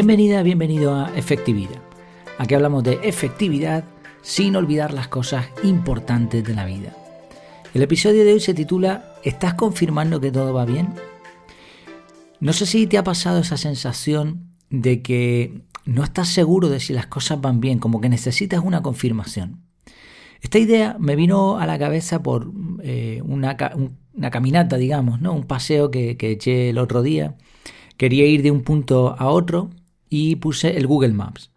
Bienvenida, bienvenido a Efectividad. Aquí hablamos de efectividad sin olvidar las cosas importantes de la vida. El episodio de hoy se titula ¿Estás confirmando que todo va bien? No sé si te ha pasado esa sensación de que no estás seguro de si las cosas van bien, como que necesitas una confirmación. Esta idea me vino a la cabeza por eh, una, caminata, digamos, ¿no? un paseo que, que eché el otro día. Quería ir de un punto a otro y puse el Google Maps.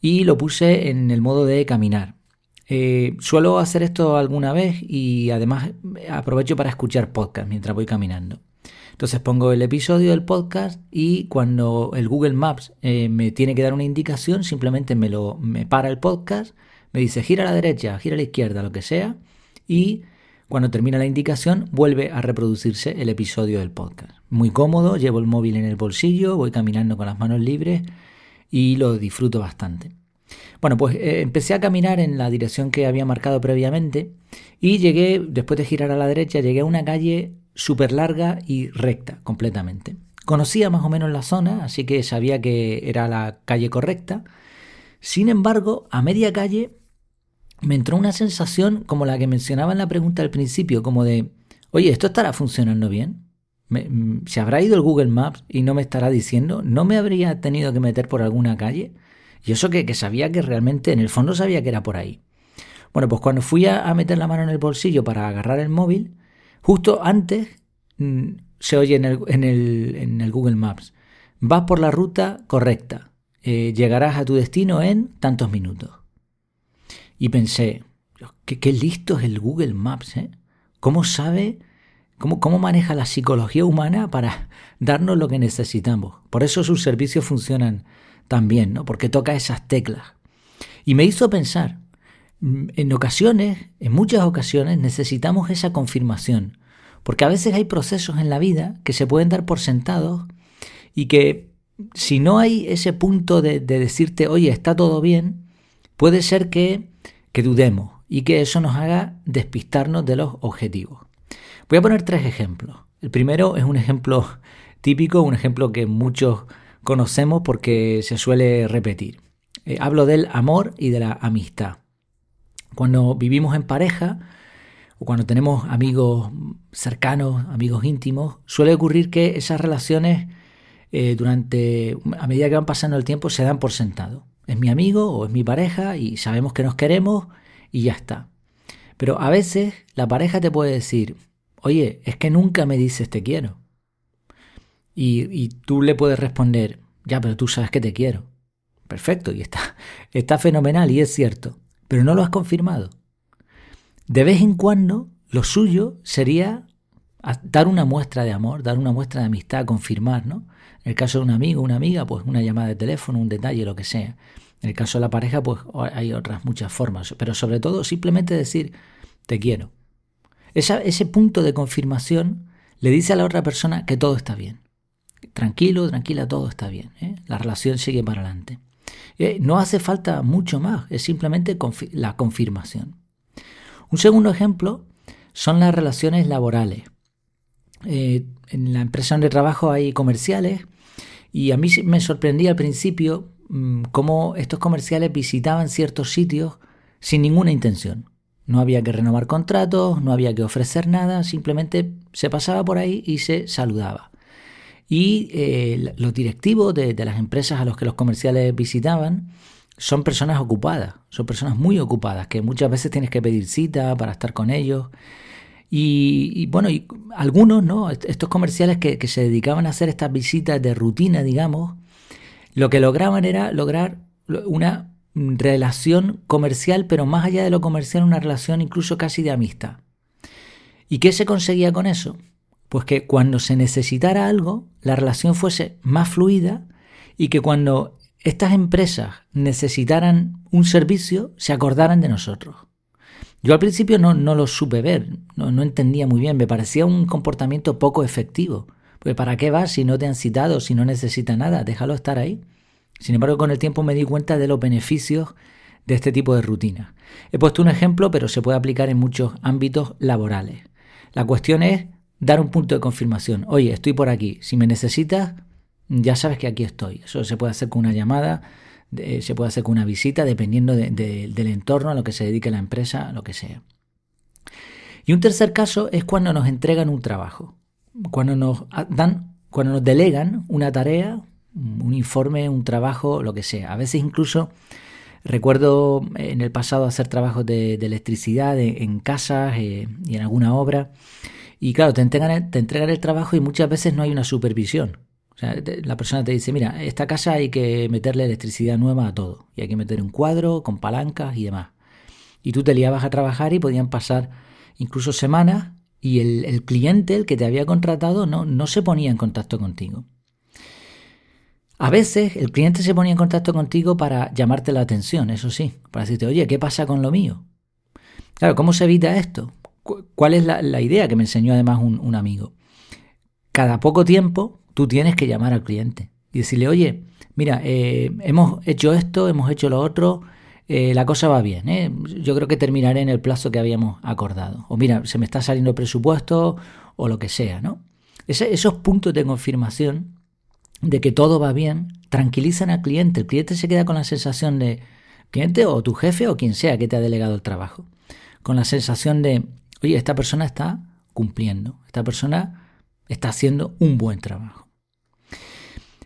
Y lo puse en el modo de caminar. Eh, suelo hacer esto alguna vez y además aprovecho para escuchar podcast mientras voy caminando. Entonces pongo el episodio del podcast y cuando el Google Maps eh, me tiene que dar una indicación, simplemente me, lo, me para el podcast, me dice gira a la derecha, gira a la izquierda, lo que sea, y cuando termina la indicación vuelve a reproducirse el episodio del podcast. Muy cómodo, llevo el móvil en el bolsillo, voy caminando con las manos libres y lo disfruto bastante. Bueno, pues eh, empecé a caminar en la dirección que había marcado previamente y llegué, después de girar a la derecha, llegué a una calle súper larga y recta completamente. Conocía más o menos la zona, así que sabía que era la calle correcta. Sin embargo, a media calle me entró una sensación como la que mencionaba en la pregunta al principio, como de, oye, ¿esto estará funcionando bien? Mm, ¿Se habrá ido el Google Maps y no me estará diciendo? ¿No me habría tenido que meter por alguna calle? Y eso que, sabía que realmente, en el fondo sabía que era por ahí. Bueno, pues cuando fui a, meter la mano en el bolsillo para agarrar el móvil, justo antes mm, se oye en el, Google Maps, vas por la ruta correcta, eh, llegarás a tu destino en tantos minutos. Y pensé, qué, qué listo es el Google Maps, ¿eh? ¿Cómo sabe, cómo, cómo maneja la psicología humana para darnos lo que necesitamos? Por eso sus servicios funcionan también, ¿no? Porque toca esas teclas. Y me hizo pensar, mm, en ocasiones, en muchas ocasiones, necesitamos esa confirmación. Porque a veces hay procesos en la vida que se pueden dar por sentados y que si no hay ese punto de, decirte, oye, está todo bien, puede ser que, que dudemos y que eso nos haga despistarnos de los objetivos. Voy a poner tres ejemplos. El primero es un ejemplo típico, un ejemplo que muchos conocemos porque se suele repetir. Eh, hablo del amor y de la amistad. Cuando vivimos en pareja o cuando tenemos amigos cercanos, amigos íntimos, suele ocurrir que esas relaciones eh, durante, a medida que van pasando el tiempo, se dan por sentado. Es mi amigo o es mi pareja y sabemos que nos queremos y ya está. Pero a veces la pareja te puede decir, oye, es que nunca me dices te quiero. Y, tú le puedes responder, ya, pero tú sabes que te quiero. Perfecto, y está, está fenomenal y es cierto, pero no lo has confirmado. De vez en cuando, lo suyo sería dar una muestra de amor, dar una muestra de amistad, confirmar, ¿no? En el caso de un amigo, una amiga, pues una llamada de teléfono, un detalle, lo que sea. En el caso de la pareja, pues hay otras muchas formas, pero sobre todo simplemente decir, te quiero. Ese punto de confirmación le dice a la otra persona que todo está bien tranquilo, tranquila, todo está bien. ¿eh? La relación sigue para adelante. Eh, no hace falta mucho más, es simplemente la confirmación. Un segundo ejemplo son las relaciones laborales. Eh, en la empresa donde trabajo hay comerciales y a mí me sorprendía al principio mm, cómo estos comerciales visitaban ciertos sitios sin ninguna intención. No había que renovar contratos, no había que ofrecer nada, simplemente se pasaba por ahí y se saludaba. Y eh, los directivos de, las empresas a los que los comerciales visitaban son personas ocupadas, son personas muy ocupadas, que muchas veces tienes que pedir cita para estar con ellos. Y, bueno, y algunos, ¿no? Estos comerciales que, se dedicaban a hacer estas visitas de rutina, digamos, lo que lograban era lograr una relación comercial, pero más allá de lo comercial, una relación incluso casi de amistad. ¿Y qué se conseguía con eso? Pues que cuando se necesitara algo, la relación fuese más fluida y que cuando estas empresas necesitaran un servicio, se acordaran de nosotros. Yo al principio no, no lo supe ver, no, no, entendía muy bien, me parecía un comportamiento poco efectivo. Pues ¿para qué vas si no te han citado, si no necesita nada? Déjalo estar ahí. Sin embargo, con el tiempo me di cuenta de los beneficios de este tipo de rutina. He puesto un ejemplo, pero se puede aplicar en muchos ámbitos laborales. La cuestión es dar un punto de confirmación. Oye, estoy por aquí. Si me necesitas, ya sabes que aquí estoy. Eso se puede hacer con una llamada, se puede hacer con una visita, dependiendo del entorno a lo que se dedique la empresa, lo que sea. Y un tercer caso es cuando nos entregan un trabajo, cuando nos dan, cuando nos delegan una tarea, un informe, un trabajo, lo que sea. A veces incluso recuerdo en el pasado hacer trabajos de, electricidad en, casas eh, y en alguna obra. Y claro, te entregan, te entregan el trabajo y muchas veces no hay una supervisión. O sea, la persona te dice, mira, esta casa hay que meterle electricidad nueva a todo. Y hay que meter un cuadro con palancas y demás. Y tú te liabas a trabajar y podían pasar incluso semanas y el, cliente, el que te había contratado, no, no se ponía en contacto contigo. A veces el cliente se ponía en contacto contigo para llamarte la atención, eso sí, para decirte, oye, ¿qué pasa con lo mío? Claro, ¿cómo se evita esto? ¿Cuál es la, idea que me enseñó además un amigo? Cada poco tiempo tú tienes que llamar al cliente y decirle, oye, mira, eh, hemos hecho esto, hemos hecho lo otro, eh, la cosa va bien, ¿eh? yo creo que terminaré en el plazo que habíamos acordado. O mira, se me está saliendo el presupuesto o lo que sea, ¿no? esos puntos de confirmación de que todo va bien tranquilizan al cliente. El cliente se queda con la sensación de, cliente o tu jefe o quien sea que te ha delegado el trabajo, con la sensación de, oye, esta persona está cumpliendo, esta persona está haciendo un buen trabajo.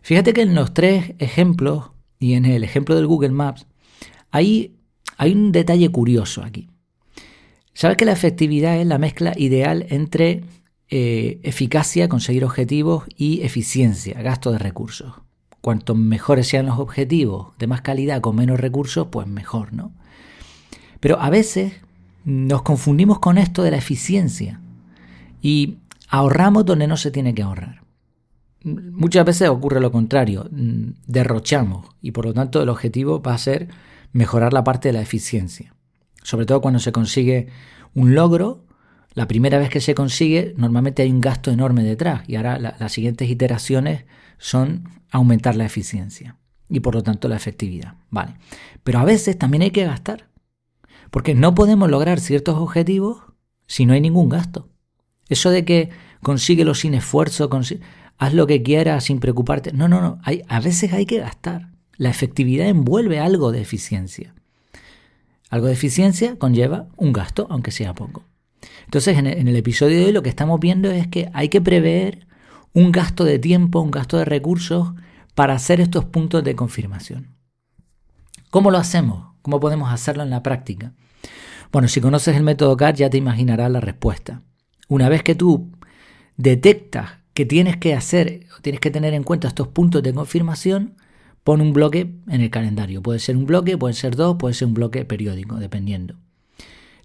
Fíjate que en los tres ejemplos y en el ejemplo del Google Maps hay, hay un detalle curioso aquí. Sabes que la efectividad es la mezcla ideal entre eh, eficacia, conseguir objetivos y eficiencia, gasto de recursos. Cuanto mejores sean los objetivos, de más calidad, con menos recursos, pues mejor, ¿no? Pero a veces nos confundimos con esto de la eficiencia y ahorramos donde no se tiene que ahorrar. Muchas veces ocurre lo contrario, mm, derrochamos y por lo tanto el objetivo va a ser mejorar la parte de la eficiencia. Sobre todo cuando se consigue un logro, la primera vez que se consigue normalmente hay un gasto enorme detrás y ahora las siguientes iteraciones son aumentar la eficiencia y por lo tanto la efectividad. Vale. Pero a veces también hay que gastar, porque no podemos lograr ciertos objetivos si no hay ningún gasto. Eso de que consíguelo sin esfuerzo, haz lo que quieras sin preocuparte. No, no, no. Hay, a veces hay que gastar. La efectividad envuelve algo de eficiencia. Algo de eficiencia conlleva un gasto, aunque sea poco. Entonces, en el, episodio de hoy lo que estamos viendo es que hay que prever un gasto de tiempo, un gasto de recursos para hacer estos puntos de confirmación. ¿Cómo lo hacemos? ¿Cómo podemos hacerlo en la práctica? Bueno, si conoces el método CAR ya te imaginarás la respuesta. Una vez que tú detectas que tienes que hacer, tienes que tener en cuenta estos puntos de confirmación, pon un bloque en el calendario. Puede ser un bloque, puede ser dos, puede ser un bloque periódico, dependiendo.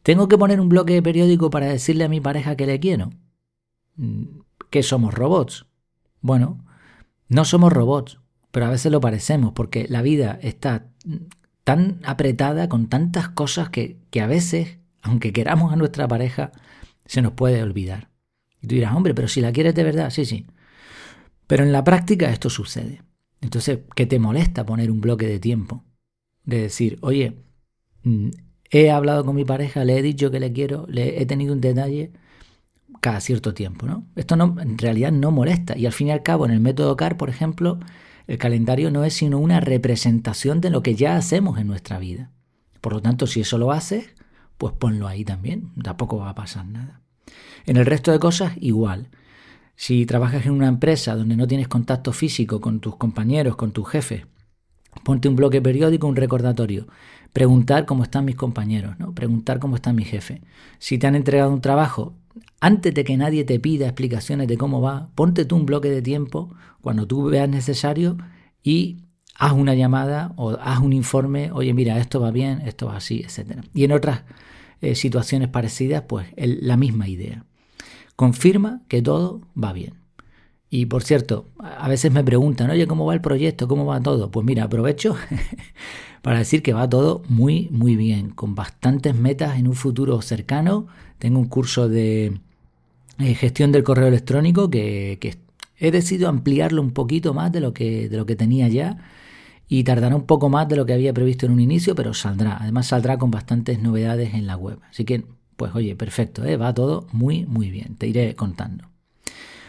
¿Tengo que poner un bloque periódico para decirle a mi pareja que le quiero? Mm, ¿Que somos robots? Bueno, no somos robots, pero a veces lo parecemos porque la vida está tan apretada con tantas cosas que, que a veces, aunque queramos a nuestra pareja, se nos puede olvidar. Y tú dirás, hombre, pero si la quieres de verdad, sí, sí. Pero en la práctica esto sucede. Entonces, ¿qué te molesta poner un bloque de tiempo? De decir, oye, mm, he hablado con mi pareja, le he dicho que le quiero, le he tenido un detalle cada cierto tiempo, ¿no? Esto no, en realidad no molesta. Y al fin y al cabo, en el método CAR, por ejemplo, el calendario no es sino una representación de lo que ya hacemos en nuestra vida. Por lo tanto, si eso lo haces, pues ponlo ahí también. Tampoco va a pasar nada. En el resto de cosas, igual. Si trabajas en una empresa donde no tienes contacto físico con tus compañeros, con tus jefes, ponte un bloque periódico, un recordatorio. Preguntar cómo están mis compañeros, ¿no? Preguntar cómo está mi jefe. Si te han entregado un trabajo, antes de que nadie te pida explicaciones de cómo va, ponte tú un bloque de tiempo cuando tú veas necesario y haz una llamada o haz un informe, oye, mira, esto va bien, esto va así, etc. Y en otras eh, situaciones parecidas, pues la misma idea confirma que todo va bien. Y por cierto, a veces me preguntan, oye, ¿cómo va el proyecto? ¿Cómo va todo? Pues mira, aprovecho para decir que va todo muy, muy bien, con bastantes metas en un futuro cercano. Tengo un curso de eh, gestión del correo electrónico que, he decidido ampliarlo un poquito más de lo, que, de lo que tenía ya y tardará un poco más de lo que había previsto en un inicio, pero saldrá. Además saldrá con bastantes novedades en la web. Así que pues oye, perfecto, ¿eh? va todo muy, muy bien. Te iré contando.